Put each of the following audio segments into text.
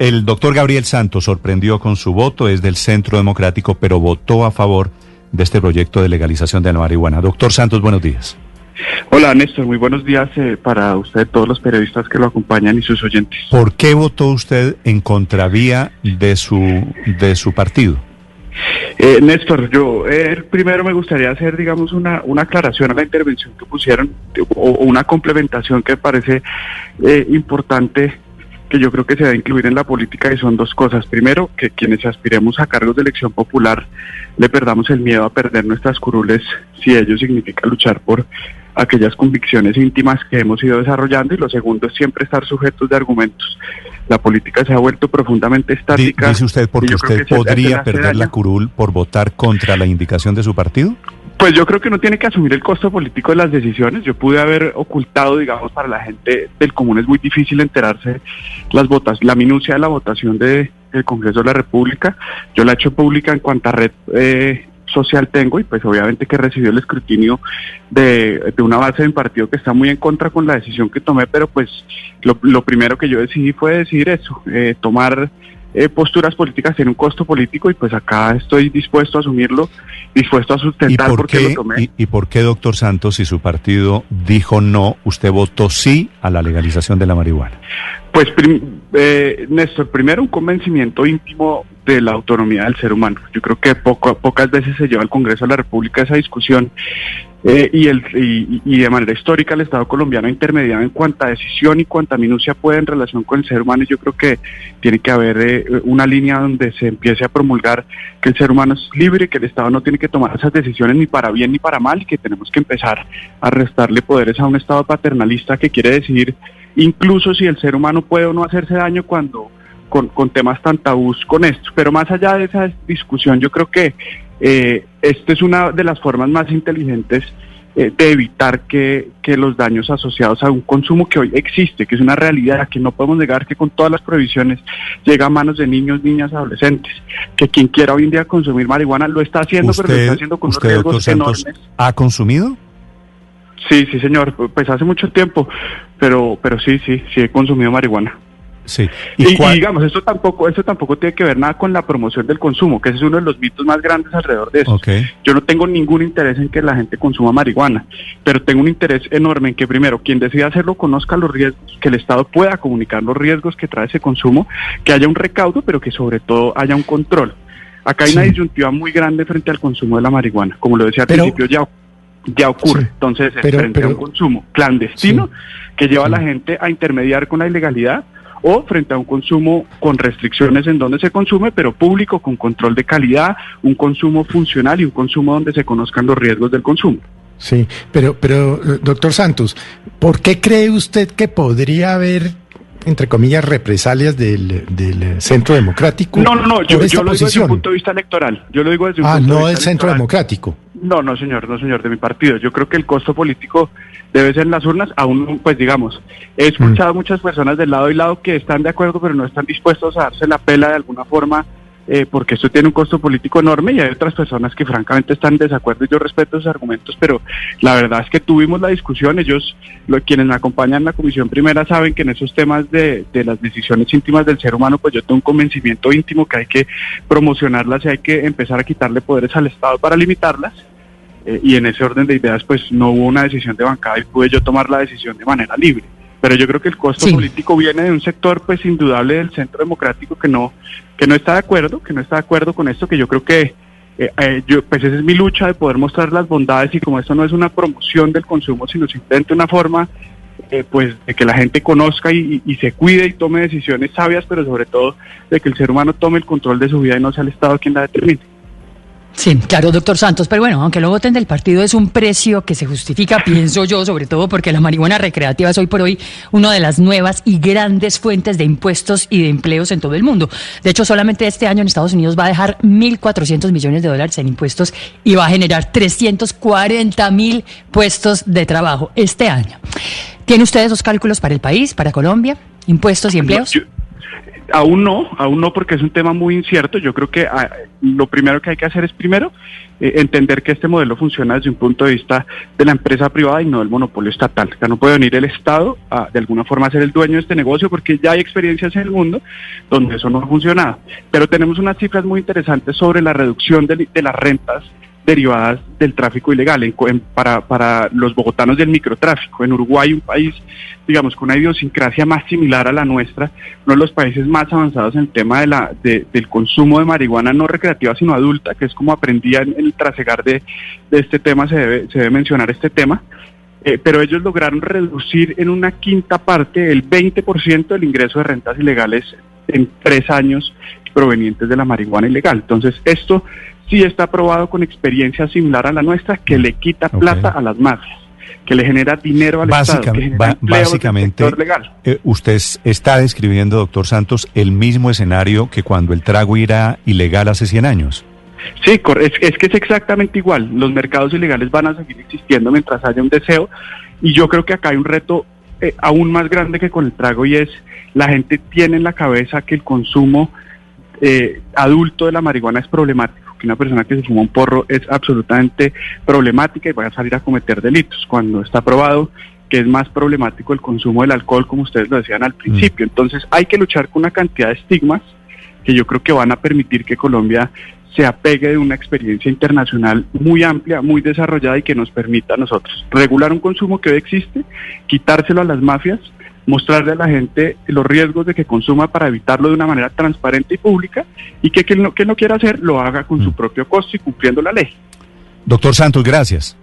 El doctor Gabriel Santos sorprendió con su voto, es del Centro Democrático, pero votó a favor de este proyecto de legalización de la marihuana. Doctor Santos, buenos días. Hola Néstor, muy buenos días eh, para usted, todos los periodistas que lo acompañan y sus oyentes. ¿Por qué votó usted en contravía de su, de su partido? Eh, Néstor, yo eh, primero me gustaría hacer, digamos, una, una aclaración a la intervención que pusieron o, una complementación que parece eh, importante que yo creo que se debe incluir en la política y son dos cosas. Primero, que quienes aspiremos a cargos de elección popular le perdamos el miedo a perder nuestras curules si ello significa luchar por aquellas convicciones íntimas que hemos ido desarrollando y lo segundo es siempre estar sujetos de argumentos. La política se ha vuelto profundamente estática. ¿Dice usted porque usted podría perder la curul por votar contra la indicación de su partido? Pues yo creo que no tiene que asumir el costo político de las decisiones. Yo pude haber ocultado, digamos, para la gente del común es muy difícil enterarse las votas, la minucia de la votación de, del Congreso de la República. Yo la he hecho pública en cuanta red eh, social tengo y pues obviamente que recibió el escrutinio de, una base de mi partido que está muy en contra con la decisión que tomé, pero pues lo, lo primero que yo decidí fue decir eso, eh, tomar eh, posturas políticas tienen un costo político y pues acá estoy dispuesto a asumirlo, dispuesto a sustentar ¿Y por qué, lo tomé. ¿y, por qué, doctor Santos, si su partido dijo no, usted votó sí a la legalización de la marihuana? Pues, eh, Néstor, primero un convencimiento íntimo de la autonomía del ser humano. Yo creo que poco, pocas veces se lleva al Congreso de la República esa discusión eh, y, el, y, de manera histórica el Estado colombiano ha intermediado en cuanta decisión y cuanta minucia puede en relación con el ser humano y yo creo que tiene que haber eh, una línea donde se empiece a promulgar que el ser humano es libre, que el Estado no tiene que tomar esas decisiones ni para bien ni para mal y que tenemos que empezar a restarle poderes a un Estado paternalista que quiere decidir incluso si el ser humano puede o no hacerse daño cuando con, con temas tan tabús con esto. Pero más allá de esa discusión, yo creo que eh, esta es una de las formas más inteligentes eh, de evitar que, los daños asociados a un consumo que hoy existe, que es una realidad, que no podemos negar que con todas las prohibiciones llega a manos de niños, niñas, adolescentes, que quien quiera hoy en día consumir marihuana lo está haciendo, pero lo está haciendo con unos riesgos enormes. ¿Ha consumido? Sí, sí, señor, pues hace mucho tiempo, pero, pero sí, sí, sí he consumido marihuana. Sí. Y, digamos, esto tampoco, esto tampoco tiene que ver nada con la promoción del consumo, que ese es uno de los mitos más grandes alrededor de eso. Yo no tengo ningún interés en que la gente consuma marihuana, pero tengo un interés enorme en que primero quien decida hacerlo conozca los riesgos, que el Estado pueda comunicar los riesgos que trae ese consumo, que haya un recaudo, pero que sobre todo haya un control. Acá hay una disyuntiva muy grande frente al consumo de la marihuana, como lo decía al principio ya ya ocurre. Entonces, frente a un consumo clandestino que lleva a la gente a intermediar con la ilegalidad, o frente a un consumo con restricciones en donde se consume, pero público, con control de calidad, un consumo funcional y un consumo donde se conozcan los riesgos del consumo. Sí, pero, pero eh, doctor Santos, ¿por qué cree usted que podría haber entre comillas, represalias del, del Centro Democrático. No, no, no, yo, lo digo desde un punto de vista electoral. Yo lo digo desde un ah, punto no del Centro Democrático. No, no, señor, no, señor, de mi partido. Yo creo que el costo político debe ser en las urnas, aún, pues digamos, he escuchado mm. muchas personas del lado y lado que están de acuerdo, pero no están dispuestos a darse la pela de alguna forma eh, porque esto tiene un costo político enorme y hay otras personas que francamente están en desacuerdo y yo respeto esos argumentos, pero la verdad es que tuvimos la discusión, ellos, lo, quienes me acompañan en la comisión primera saben que en esos temas de, de las decisiones íntimas del ser humano, pues yo tengo un convencimiento íntimo que hay que promocionarlas y hay que empezar a quitarle poderes al Estado para limitarlas. Eh, y en ese orden de ideas, pues no hubo una decisión de bancada y pude yo tomar la decisión de manera libre. Pero yo creo que el costo político viene de un sector pues indudable del centro democrático que no que no está de acuerdo que no está de acuerdo con esto que yo creo que eh, eh, yo pues esa es mi lucha de poder mostrar las bondades y como esto no es una promoción del consumo sino simplemente una forma eh, pues de que la gente conozca y, y, se cuide y tome decisiones sabias pero sobre todo de que el ser humano tome el control de su vida y no sea el Estado quien la determine Sí, claro, doctor Santos, pero bueno, aunque lo voten del partido es un precio que se justifica, pienso yo, sobre todo porque la marihuana recreativa es hoy por hoy una de las nuevas y grandes fuentes de impuestos y de empleos en todo el mundo. De hecho, solamente este año en Estados Unidos va a dejar 1.400 millones de dólares en impuestos y va a generar 340 mil puestos de trabajo este año. ¿Tiene usted esos cálculos para el país, para Colombia? ¿Impuestos y empleos? Aún no, aún no porque es un tema muy incierto. Yo creo que ah, lo primero que hay que hacer es primero eh, entender que este modelo funciona desde un punto de vista de la empresa privada y no del monopolio estatal. Ya no puede venir el Estado a de alguna forma a ser el dueño de este negocio porque ya hay experiencias en el mundo donde eso no ha funcionado. Pero tenemos unas cifras muy interesantes sobre la reducción de, de las rentas derivadas del tráfico ilegal en, para, para los bogotanos del microtráfico. En Uruguay, un país, digamos, con una idiosincrasia más similar a la nuestra, uno de los países más avanzados en el tema de la, del consumo de marihuana no recreativa, sino adulta, que es como aprendía en el trasegar de, de este tema, se debe, se debe mencionar este tema. Eh, pero ellos lograron reducir en una quinta parte el 20% del ingreso de rentas ilegales en tres años provenientes de la marihuana ilegal. Entonces, esto sí está aprobado con experiencia similar a la nuestra, que le quita plata a las mafias que le genera dinero al Estado, que genera básicamente, legal. Eh, usted está describiendo, doctor Santos, el mismo escenario que cuando el trago era ilegal hace 100 años. Sí, es, es, que es exactamente igual. Los mercados ilegales van a seguir existiendo mientras haya un deseo. Y yo creo que acá hay un reto eh, aún más grande que con el trago y es la gente tiene en la cabeza que el consumo eh, adulto de la marihuana es problemático que una persona que se fuma un porro es absolutamente problemática y va a salir a cometer delitos, cuando está probado que es más problemático el consumo del alcohol, como ustedes lo decían al principio. Mm. Entonces hay que luchar con una cantidad de estigmas que yo creo que van a permitir que Colombia se apegue de una experiencia internacional muy amplia, muy desarrollada y que nos permita a nosotros regular un consumo que hoy existe, quitárselo a las mafias mostrarle a la gente los riesgos de que consuma para evitarlo de una manera transparente y pública y que quien no, quiera hacer lo haga con su mm. propio costo y cumpliendo la ley. Doctor Santos, gracias.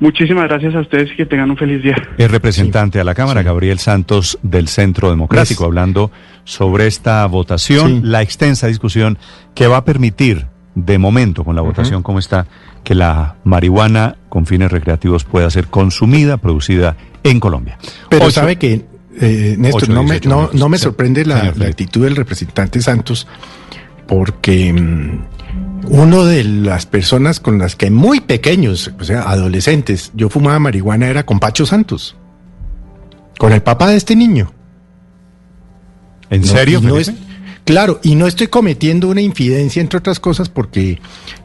Muchísimas gracias a ustedes y que tengan un feliz día. El representante a la Cámara, Gabriel Santos, del Centro Democrático, hablando sobre esta votación, la extensa discusión que va a permitir, de momento, con la votación como está, que la marihuana con fines recreativos pueda ser consumida, producida en Colombia. Pero sabe que eh, Néstor, no, me, no, me sorprende la, actitud del representante Santos porque mm, uno de las personas con las que muy pequeños, o sea, adolescentes, yo fumaba marihuana era con Pacho Santos, con el papá de este niño. ¿En serio? claro, y no estoy cometiendo una infidencia, entre otras cosas, porque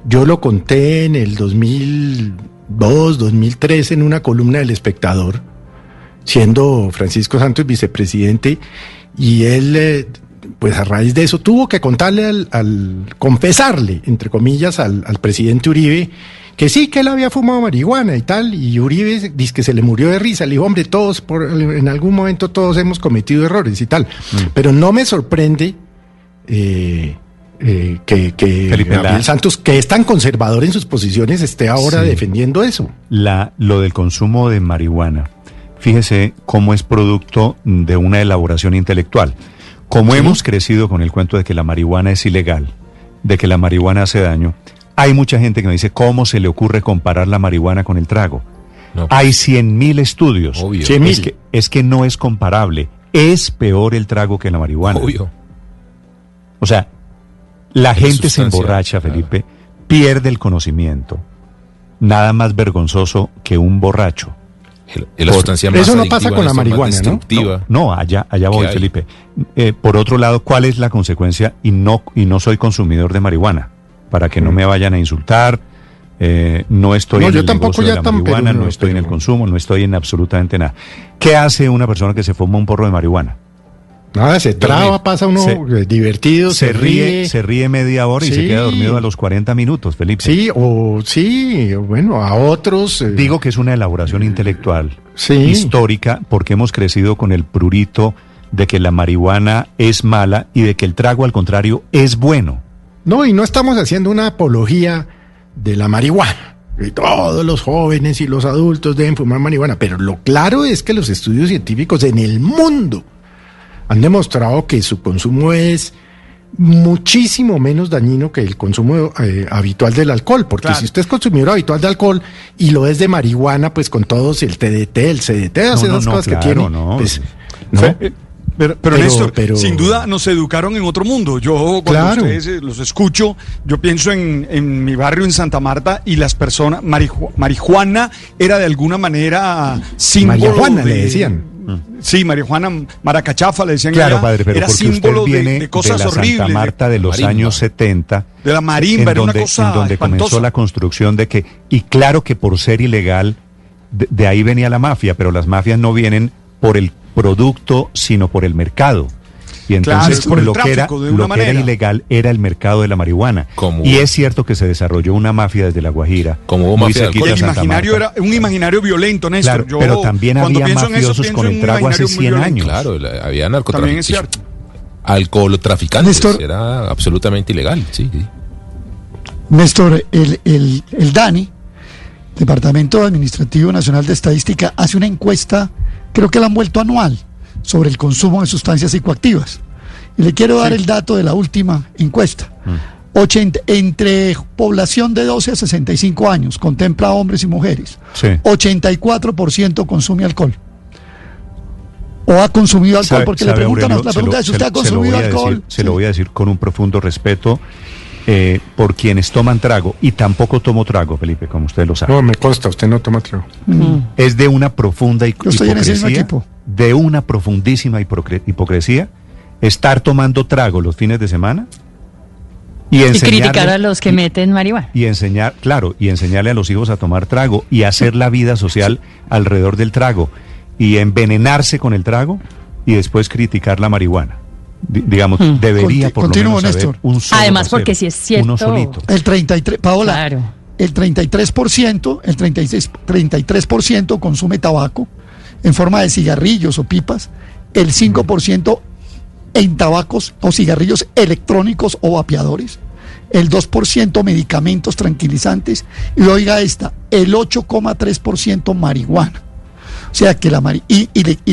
yo lo conté en el 2002, 2003 en una columna del espectador siendo Francisco Santos vicepresidente, y él, eh, pues a raíz de eso, tuvo que contarle al, confesarle, entre comillas, al, presidente Uribe, que sí, que él había fumado marihuana y tal, y Uribe dice que se le murió de risa, le dijo, hombre, todos, por, en algún momento todos hemos cometido errores y tal, mm. pero no me sorprende eh, eh, que, que Santos, que es tan conservador en sus posiciones, esté ahora defendiendo eso. La, lo del consumo de marihuana fíjese cómo es producto de una elaboración intelectual. Como hemos crecido con el cuento de que la marihuana es ilegal, de que la marihuana hace daño, hay mucha gente que me dice, ¿cómo se le ocurre comparar la marihuana con el trago? Pues, hay cien mil estudios. Es, que, es que no es comparable. Es peor el trago que la marihuana. O sea, la gente se emborracha, Felipe, pierde el conocimiento. Nada más vergonzoso que un borracho eso no pasa con la marihuana, ¿no? No, allá, allá voy, Felipe. Eh, por otro lado, ¿cuál es la consecuencia? Y no, y no soy consumidor de marihuana, para que no mm. me vayan a insultar. Eh, no estoy en el tampoco de la marihuana, no, estoy en el consumo, no estoy en absolutamente nada. ¿Qué hace una persona que se fuma un porro de marihuana? Nada, se traba, pasa uno eh, divertido, se, ríe, Se ríe media hora y se queda dormido a los 40 minutos, Felipe. Sí, o sí, bueno, a otros. Eh, Digo que es una elaboración intelectual, histórica, porque hemos crecido con el prurito de que la marihuana es mala y de que el trago, al contrario, es bueno. No, y no estamos haciendo una apología de la marihuana. Y todos los jóvenes y los adultos deben fumar marihuana, pero lo claro es que los estudios científicos en el mundo han demostrado que su consumo es muchísimo menos dañino que el consumo eh, habitual del alcohol, porque si usted es consumidor habitual de alcohol y lo es de marihuana, pues con todos el TDT, el CDT, esas cosas que tiene, pues, eh, pero, pero, sin duda nos educaron en otro mundo. Yo cuando ustedes eh, los escucho, yo pienso en, en, mi barrio en Santa Marta y las personas, marihuana era de alguna manera símbolo marihuana, le decían sí, marihuana maracachafa, le decían Claro, padre, pero era símbolo viene de, cosas de la Santa Marta de, los años 70. De la marimba, en donde, en donde comenzó la construcción de que, y claro que por ser ilegal, de ahí venía la mafia, pero las mafias no vienen por el producto, sino por el mercado. Y entonces lo, que era, lo que era ilegal era el mercado de la marihuana. y es cierto que se desarrolló una mafia desde La Guajira. Como mafia el imaginario era un imaginario violento, Néstor. pero también había mafiosos con el trago hace 100 años. Claro, había narcotraficantes. Alcohol traficantes. era absolutamente ilegal, sí. Néstor, el, el, el DANI, Departamento Administrativo Nacional de Estadística, hace una encuesta, creo que la han vuelto anual sobre el consumo de sustancias psicoactivas. Y le quiero dar el dato de la última encuesta. Mm. entre población de 12 a 65 años, contempla hombres y mujeres. 84% consume alcohol. O ha consumido alcohol, porque le preguntan, la pregunta es, ¿usted ha consumido alcohol? se lo voy a decir con un profundo respeto. Eh, por quienes toman trago, y tampoco tomo trago, Felipe, como usted lo sabe. No, me consta, usted no toma trago. Mm. Es de una profunda hipocresía de una profundísima hipocresía estar tomando trago los fines de semana y, criticar a los que meten marihuana. Y enseñar, claro, y enseñarle a los hijos a tomar trago y hacer la vida social alrededor del trago y envenenarse con el trago y después criticar la marihuana. Digamos, hmm. debería por lo menos haber un solo Además, porque si es cierto. Uno solito. El 33, Paola, claro. el 33%, el 36, 33% consume tabaco, en forma de cigarrillos o pipas, el 5% en tabacos o cigarrillos electrónicos o vapeadores, el 2% medicamentos tranquilizantes y oiga esta, el 8,3% marihuana. O sea que la mari y,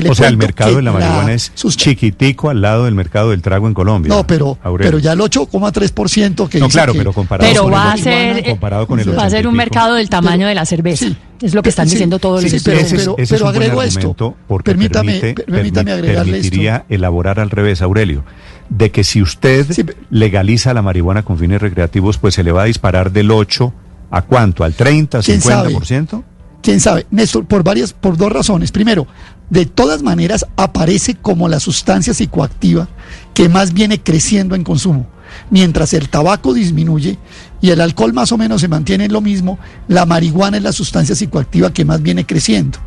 O sea, el mercado de la marihuana es chiquitico al lado del mercado del trago en Colombia. No, pero, pero ya el 8,3% que No, claro, pero comparado pero con va a ser, comparado con el va a ser un mercado del tamaño de la cerveza. es lo que están diciendo todos los estudios. Pero, agrego esto. Permítame, permítame agregarle permitiría elaborar al revés, Aurelio, de que si usted legaliza la marihuana con fines recreativos, pues se le va a disparar del 8 a cuánto, al 30, 50%? Quién sabe, Néstor, por varias, por dos razones. Primero, de todas maneras aparece como la sustancia psicoactiva que más viene creciendo en consumo. Mientras el tabaco disminuye y el alcohol más o menos se mantiene en lo mismo, la marihuana es la sustancia psicoactiva que más viene creciendo.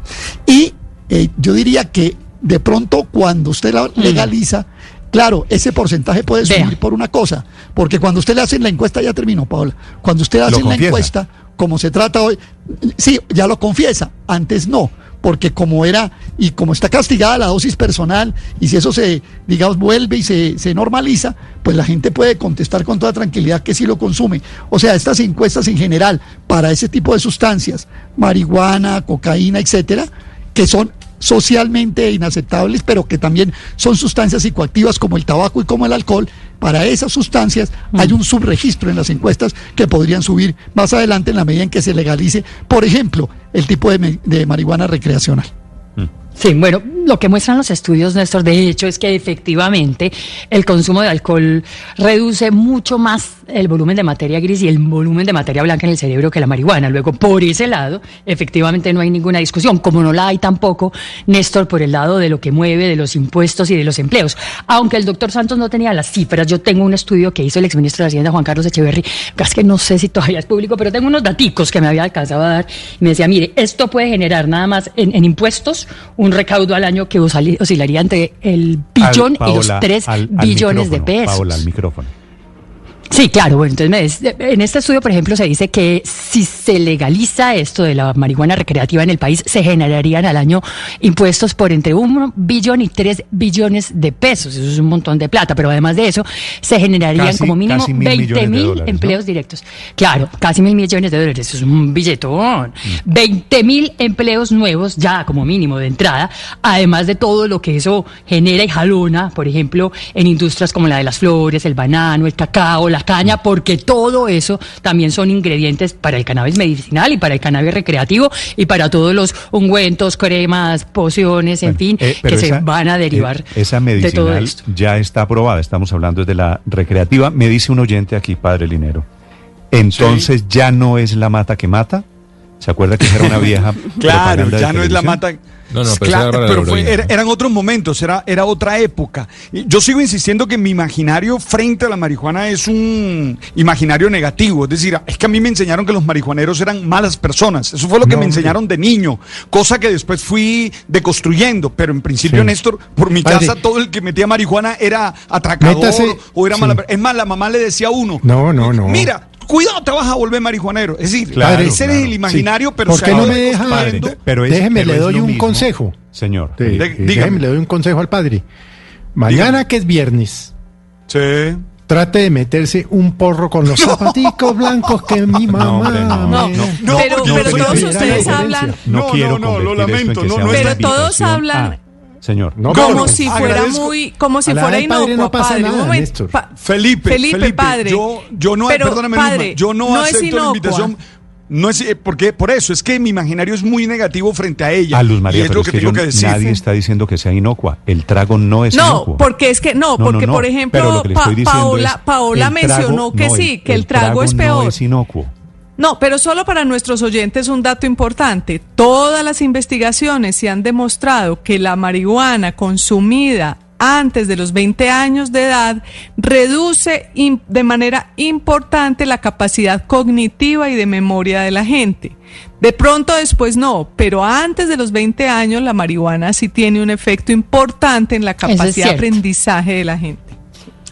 Y eh, yo diría que de pronto cuando usted la mm. legaliza, Claro, ese porcentaje puede subir por una cosa, porque cuando usted le hace la encuesta, ya terminó, Paola, cuando usted hace la encuesta, como se trata hoy, sí, ya lo confiesa, antes no, porque como era y como está castigada la dosis personal y si eso se, digamos, vuelve y se, se, normaliza, pues la gente puede contestar con toda tranquilidad que sí lo consume. O sea, estas encuestas en general para ese tipo de sustancias, marihuana, cocaína, etcétera, que son socialmente inaceptables, pero que también son sustancias psicoactivas como el tabaco y como el alcohol, para esas sustancias hay mm. un subregistro en las encuestas que podrían subir más adelante en la medida en que se legalice, por ejemplo, el tipo de, de marihuana recreacional. Sí, bueno, lo que muestran los estudios, Néstor, de hecho, es que efectivamente el consumo de alcohol reduce mucho más el volumen de materia gris y el volumen de materia blanca en el cerebro que la marihuana. Luego, por ese lado, efectivamente no hay ninguna discusión, como no la hay tampoco, Néstor, por el lado de lo que mueve, de los impuestos y de los empleos. Aunque el doctor Santos no tenía las cifras, yo tengo un estudio que hizo el exministro de Hacienda, Juan Carlos Echeverry, es que no sé si todavía es público, pero tengo unos daticos que me había alcanzado a dar y me decía, mire, esto puede generar nada más en, en impuestos un un recaudo al año que oscilaría entre el billón y los tres billones de pesos. Paola, al micrófono. Sí, claro. Bueno, entonces en este estudio, por ejemplo, se dice que si se legaliza esto de la marihuana recreativa en el país, se generarían al año impuestos por entre un billón y tres billones de pesos. Eso es un montón de plata. Pero además de eso, se generarían como mínimo 20 mil empleos directos. Claro, casi mil millones de dólares. Eso es un billetón. 20 mm. mil empleos nuevos ya como mínimo de entrada. Además de todo lo que eso genera y jalona, por ejemplo, en industrias como la de las flores, el banano, el cacao, la caña, porque todo eso también son ingredientes para el cannabis medicinal y para el cannabis recreativo y para todos los ungüentos, cremas, pociones, en fin, eh, que se van a derivar. Eh, esa medicinal ya está aprobada, estamos hablando de la recreativa. Me dice un oyente aquí, padre Linero. Entonces ya no es la mata que mata. ¿Se acuerda que era una vieja? claro, ya no es la mata. No, no, pero, eran otros momentos, era, era otra época. Yo sigo insistiendo que mi imaginario frente a la marihuana es un imaginario negativo. Es decir, es que a mí me enseñaron que los marihuaneros eran malas personas. Eso fue lo que me enseñaron de niño, cosa que después fui deconstruyendo. Pero en principio, Néstor, por mi casa todo el que metía marihuana era atracador o era mala. Es más, la mamá le decía a uno. No, no, no. Mira, cuidado, te vas a volver marihuanero. Es decir, ese es el imaginario, pero ¿Por qué no me deja? pero déjeme, le doy un consejo. Señor. déjeme, le doy un consejo al padre. Mañana que es viernes. Sí. Trate de meterse un porro con los zapaticos blancos que mi mamá. No, no, no, pero, todos ustedes hablan. No, quiero no, lo lamento. pero todos hablan. Señor, no, como si fuera muy, como si fuera inocuo, padre. un momento. Felipe, Felipe, padre. Yo, yo no, pero, perdóname, padre, yo no, acepto la invitación. No es, eh, porque por eso es que mi imaginario es muy negativo frente a ella. A Luz María, es lo que, tengo que decir. Nadie está diciendo que sea inocua. El trago no es. No, porque es que no, porque por ejemplo Paola, Paola mencionó que sí, que el, trago, es peor. No es inocuo. No, pero solo para nuestros oyentes un dato importante. Todas las investigaciones se han demostrado que la marihuana consumida antes de los 20 años de edad reduce de manera importante la capacidad cognitiva y de memoria de la gente. De pronto después no, pero antes de los 20 años la marihuana sí tiene un efecto importante en la capacidad de aprendizaje de la gente.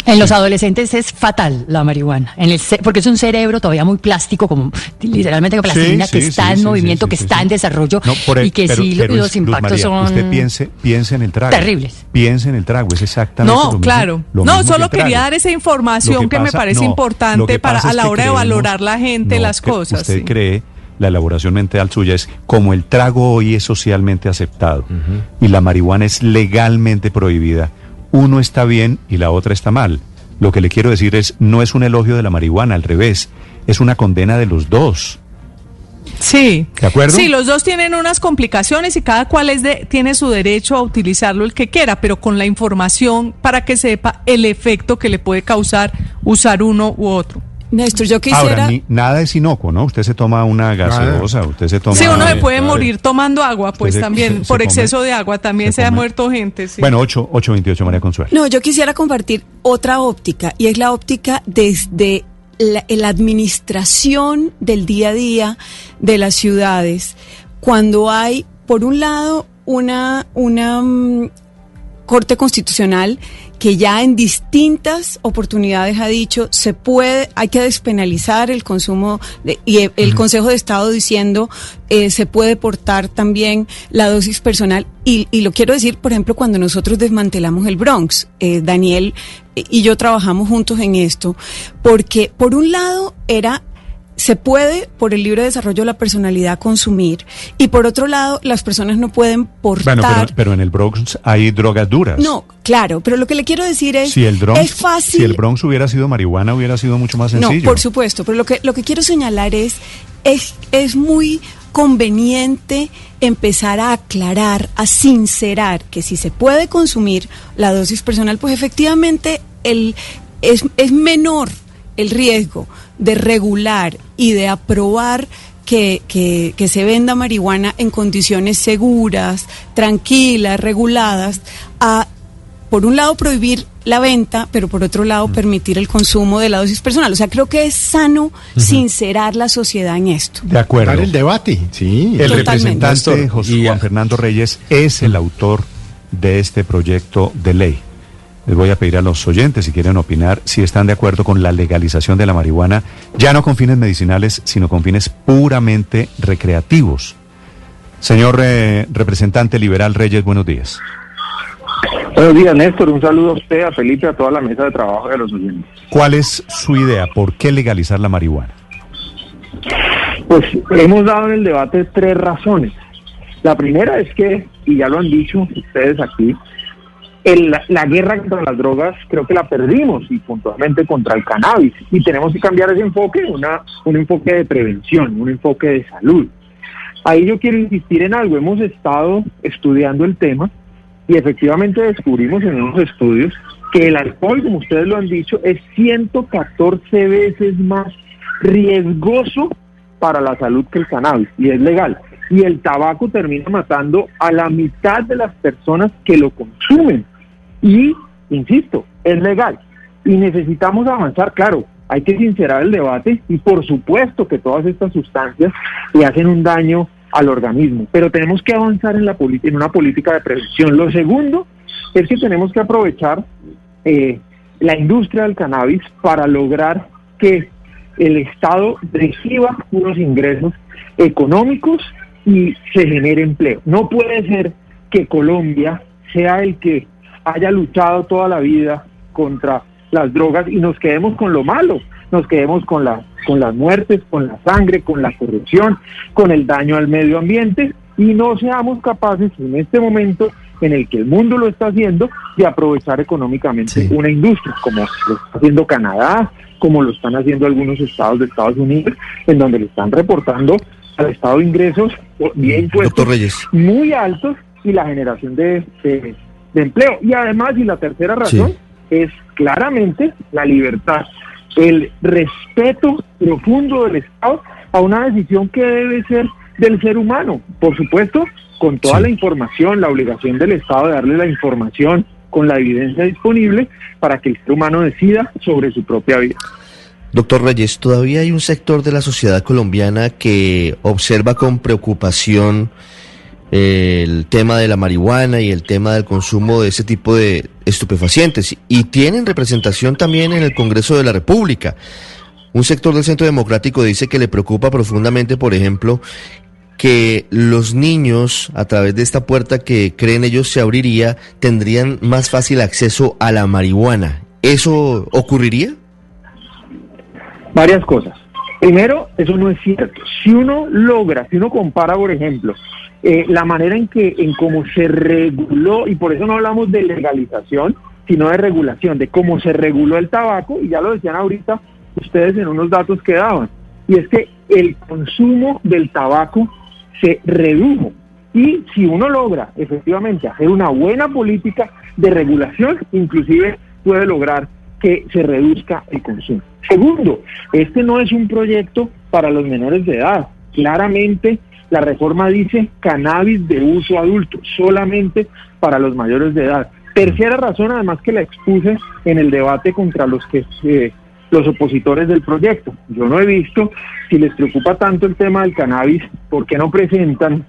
En los adolescentes es fatal la marihuana, en el porque es un cerebro todavía muy plástico, como literalmente plastilina, que está en movimiento, que está en desarrollo y que sí los impactos son. Usted piense, piense en el trago. Terribles. Piense en el trago, es exactamente no, lo mismo. Claro. no, solo quería dar esa información que, me parece importante para a la hora de valorar la gente las cosas. Usted cree la elaboración mental suya es como el trago hoy es socialmente aceptado y la marihuana es legalmente prohibida uno está bien y la otra está mal. Lo que le quiero decir es, no es un elogio de la marihuana, al revés, es una condena de los dos. Sí. ¿De acuerdo? Sí, los dos tienen unas complicaciones y cada cual es de, tiene su derecho a utilizarlo el que quiera, pero con la información para que sepa el efecto que le puede causar usar uno u otro. Néstor, yo quisiera... Ahora, nada es inocuo, ¿no? Usted se toma una gaseosa, usted se toma... Sí, uno se puede morir tomando agua, pues también, por exceso de agua, también se, ha muerto gente. Bueno, 8, 8.28, María Consuelo. No, yo quisiera compartir otra óptica, y es la óptica desde la, la administración del día a día de las ciudades, cuando hay, por un lado, una, una mm, Corte Constitucional que ya en distintas oportunidades ha dicho se puede, hay que despenalizar el consumo y el, Consejo de Estado diciendo eh, se puede portar también la dosis personal y, lo quiero decir, por ejemplo, cuando nosotros desmantelamos el Bronx, eh, Daniel y yo trabajamos juntos en esto, porque por un lado era se puede, por el libre desarrollo de la personalidad, consumir. Y por otro lado, las personas no pueden portar. Bueno, pero, en el Bronx hay drogas duras. No, claro, pero lo que le quiero decir es. Si el Bronx, es fácil. Si el Bronx hubiera sido marihuana, hubiera sido mucho más sencillo. No, por supuesto, pero lo que, lo que quiero señalar es, es, es muy conveniente empezar a aclarar, a sincerar que si se puede consumir la dosis personal, pues efectivamente el, es, es menor el riesgo de regular y de aprobar que, que, se venda marihuana en condiciones seguras, tranquilas, reguladas, a, por un lado, prohibir la venta, pero por otro lado, mm. permitir el consumo de la dosis personal. O sea, creo que es sano sincerar la sociedad en esto. De acuerdo. el debate, sí. El representante José Juan Fernando Reyes es el autor de este proyecto de ley. Les voy a pedir a los oyentes, si quieren opinar, si están de acuerdo con la legalización de la marihuana, ya no con fines medicinales, sino con fines puramente recreativos. Señor eh, representante liberal Reyes, buenos días. Buenos días, Néstor. Un saludo a usted, a Felipe, a toda la mesa de trabajo de los oyentes. ¿Cuál es su idea? ¿Por qué legalizar la marihuana? Pues hemos dado en el debate tres razones. La primera es que, y ya lo han dicho ustedes aquí, la guerra contra las drogas creo que la perdimos y puntualmente contra el cannabis. Y tenemos que cambiar ese enfoque, una, un enfoque de prevención, un enfoque de salud. Ahí yo quiero insistir en algo. Hemos estado estudiando el tema y efectivamente descubrimos en unos estudios que el alcohol, como ustedes lo han dicho, es 114 veces más riesgoso para la salud que el cannabis y es legal. Y el tabaco termina matando a la mitad de las personas que lo consumen. Y, insisto, es legal. Y necesitamos avanzar, claro, hay que sincerar el debate y por supuesto que todas estas sustancias le hacen un daño al organismo, pero tenemos que avanzar en, la en una política de prevención. Lo segundo es que tenemos que aprovechar eh, la industria del cannabis para lograr que el Estado reciba unos ingresos económicos y se genere empleo. No puede ser que Colombia sea el que haya luchado toda la vida contra las drogas y nos quedemos con lo malo, nos quedemos con, la, con las muertes, con la sangre, con la corrupción, con el daño al medio ambiente y no seamos capaces en este momento en el que el mundo lo está haciendo de aprovechar económicamente una industria, como lo está haciendo Canadá, como lo están haciendo algunos estados de Estados Unidos, en donde le están reportando al Estado ingresos bien impuestos muy altos y la generación de, de, empleo. Y además, y la tercera razón, es claramente la libertad, el respeto profundo del Estado a una decisión que debe ser del ser humano. Por supuesto, con toda la información, la obligación del Estado de darle la información con la evidencia disponible para que el ser humano decida sobre su propia vida. Doctor Reyes, todavía hay un sector de la sociedad colombiana que observa con preocupación el tema de la marihuana y el tema del consumo de ese tipo de estupefacientes y tienen representación también en el Congreso de la República. Un sector del Centro Democrático dice que le preocupa profundamente, por ejemplo, que los niños, a través de esta puerta que creen ellos se abriría, tendrían más fácil acceso a la marihuana. ¿Eso ocurriría? Varias cosas. Primero, eso no es cierto. Si uno logra, si uno compara, por ejemplo, eh, la manera en que, en cómo se reguló, y por eso no hablamos de legalización, sino de regulación, de cómo se reguló el tabaco, y ya lo decían ahorita ustedes en unos datos que daban, y es que el consumo del tabaco se redujo. Y si uno logra efectivamente hacer una buena política de regulación, inclusive puede lograr que se reduzca el consumo. Segundo, este no es un proyecto para los menores de edad. Claramente la reforma dice cannabis de uso adulto, solamente para los mayores de edad. Tercera razón, además que la expuse en el debate contra los que eh, los opositores del proyecto. Yo no he visto si les preocupa tanto el tema del cannabis, ¿por qué no presentan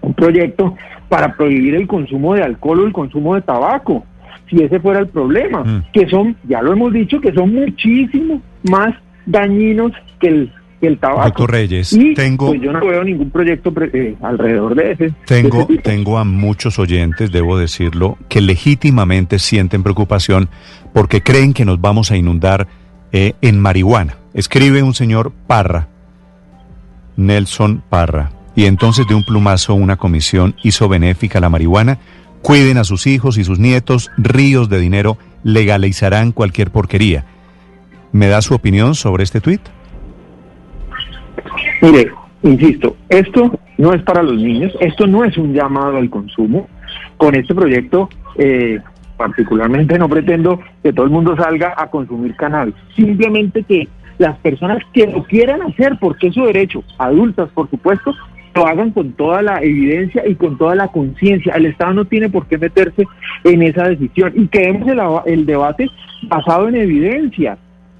un proyecto para prohibir el consumo de alcohol o el consumo de tabaco? Si ese fuera el problema, mm. que son, ya lo hemos dicho, que son muchísimo más dañinos que el el tabaco. Doctor Reyes, tengo... Pues yo no veo ningún proyecto eh, alrededor de ese. Tengo, tengo a muchos oyentes, debo decirlo, que legítimamente sienten preocupación porque creen que nos vamos a inundar eh, en marihuana. Escribe un señor Parra, Nelson Parra, y entonces de un plumazo una comisión hizo benéfica la marihuana. Cuiden a sus hijos y sus nietos, ríos de dinero legalizarán cualquier porquería. ¿Me da su opinión sobre este tuit? Mire, insisto, esto no es para los niños, esto no es un llamado al consumo. Con este proyecto, eh, particularmente no pretendo que todo el mundo salga a consumir cannabis, simplemente que las personas que lo quieran hacer, porque es su derecho, adultas por supuesto, lo hagan con toda la evidencia y con toda la conciencia. El Estado no tiene por qué meterse en esa decisión y que el, el debate basado en evidencia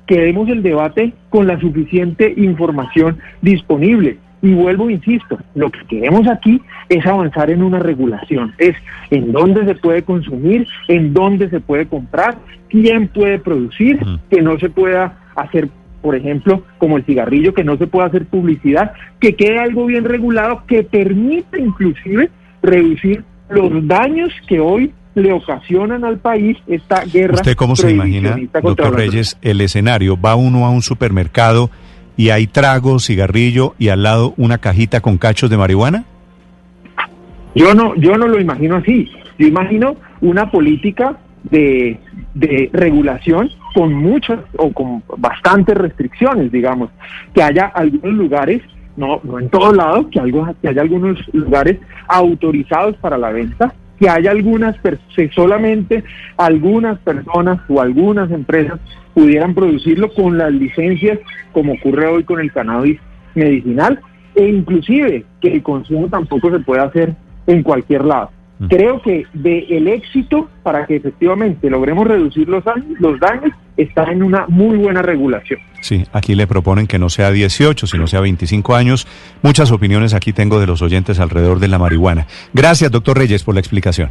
que demos el debate con la suficiente información disponible. Y vuelvo, insisto, lo que queremos aquí es avanzar en una regulación, es en dónde se puede consumir, en dónde se puede comprar, quién puede producir, que no se pueda hacer, por ejemplo, como el cigarrillo, que no se pueda hacer publicidad, que quede algo bien regulado que permita inclusive reducir los daños que hoy le ocasionan al país esta guerra. ¿Usted cómo se imagina, doctor Reyes, el escenario? Va uno a un supermercado y hay trago, cigarrillo y al lado una cajita con cachos de marihuana. Yo no, yo no lo imagino así. Yo imagino una política de, de regulación con muchas o con bastantes restricciones, digamos, que haya algunos lugares no, no en todos lados, que, algo, que haya algunos lugares autorizados para la venta, que haya algunas, solamente algunas personas o algunas empresas pudieran producirlo con las licencias, como ocurre hoy con el cannabis medicinal e inclusive que el consumo tampoco se puede hacer en cualquier lado. Mm. Creo que de el éxito para que efectivamente logremos reducir los daños, los daños está en una muy buena regulación. Sí, aquí le proponen que no sea 18, sino sea 25 años. Muchas opiniones aquí tengo de los oyentes alrededor de la marihuana. Gracias, doctor Reyes, por la explicación.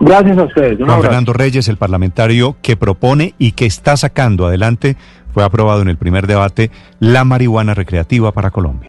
Gracias a ustedes. Juan Fernando Reyes, el parlamentario que propone y que está sacando adelante, fue aprobado en el primer debate, la marihuana recreativa para Colombia.